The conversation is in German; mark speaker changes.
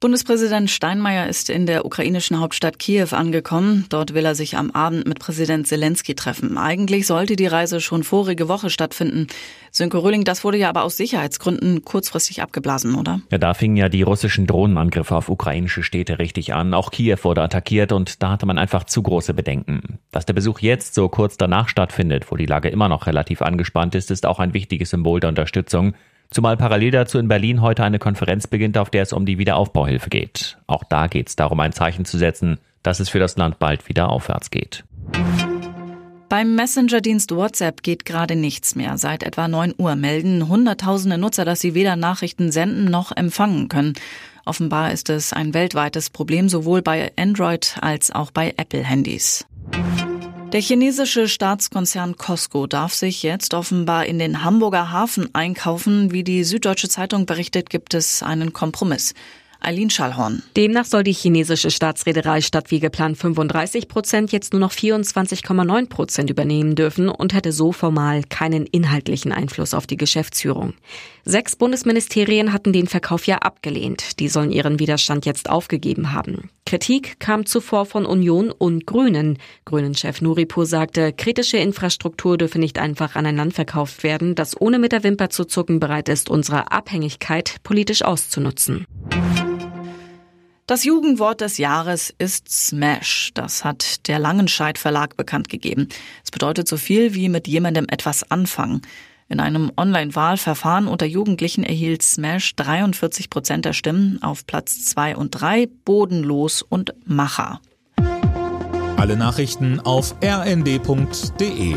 Speaker 1: Bundespräsident Steinmeier ist in der ukrainischen Hauptstadt Kiew angekommen. Dort will er sich am Abend mit Präsident Zelensky treffen. Eigentlich sollte die Reise schon vorige Woche stattfinden. Sönke Röhling, das wurde ja aber aus Sicherheitsgründen kurzfristig abgeblasen, oder?
Speaker 2: Ja, da fingen ja die russischen Drohnenangriffe auf ukrainische Städte richtig an. Auch Kiew wurde attackiert und da hatte man einfach zu große Bedenken. Dass der Besuch jetzt so kurz danach stattfindet, wo die Lage immer noch relativ angespannt ist, ist auch ein wichtiges Symbol der Unterstützung. Zumal parallel dazu in Berlin heute eine Konferenz beginnt, auf der es um die Wiederaufbauhilfe geht. Auch da geht es darum, ein Zeichen zu setzen, dass es für das Land bald wieder aufwärts geht.
Speaker 1: Beim Messenger-Dienst WhatsApp geht gerade nichts mehr. Seit etwa 9 Uhr melden Hunderttausende Nutzer, dass sie weder Nachrichten senden noch empfangen können. Offenbar ist es ein weltweites Problem sowohl bei Android als auch bei Apple-Handys. Der chinesische Staatskonzern Costco darf sich jetzt offenbar in den Hamburger Hafen einkaufen. Wie die Süddeutsche Zeitung berichtet, gibt es einen Kompromiss. Eileen Schallhorn.
Speaker 3: Demnach soll die chinesische Staatsreederei statt wie geplant 35 Prozent jetzt nur noch 24,9 Prozent übernehmen dürfen und hätte so formal keinen inhaltlichen Einfluss auf die Geschäftsführung. Sechs Bundesministerien hatten den Verkauf ja abgelehnt. Die sollen ihren Widerstand jetzt aufgegeben haben. Kritik kam zuvor von Union und Grünen. Grünen-Chef Nuripur sagte, kritische Infrastruktur dürfe nicht einfach an ein Land verkauft werden, das ohne mit der Wimper zu zucken bereit ist, unsere Abhängigkeit politisch auszunutzen.
Speaker 1: Das Jugendwort des Jahres ist Smash. Das hat der Langenscheidt Verlag bekannt gegeben. Es bedeutet so viel wie mit jemandem etwas anfangen. In einem Online-Wahlverfahren unter Jugendlichen erhielt Smash 43 Prozent der Stimmen auf Platz 2 und 3, Bodenlos und Macher.
Speaker 4: Alle Nachrichten auf rnd.de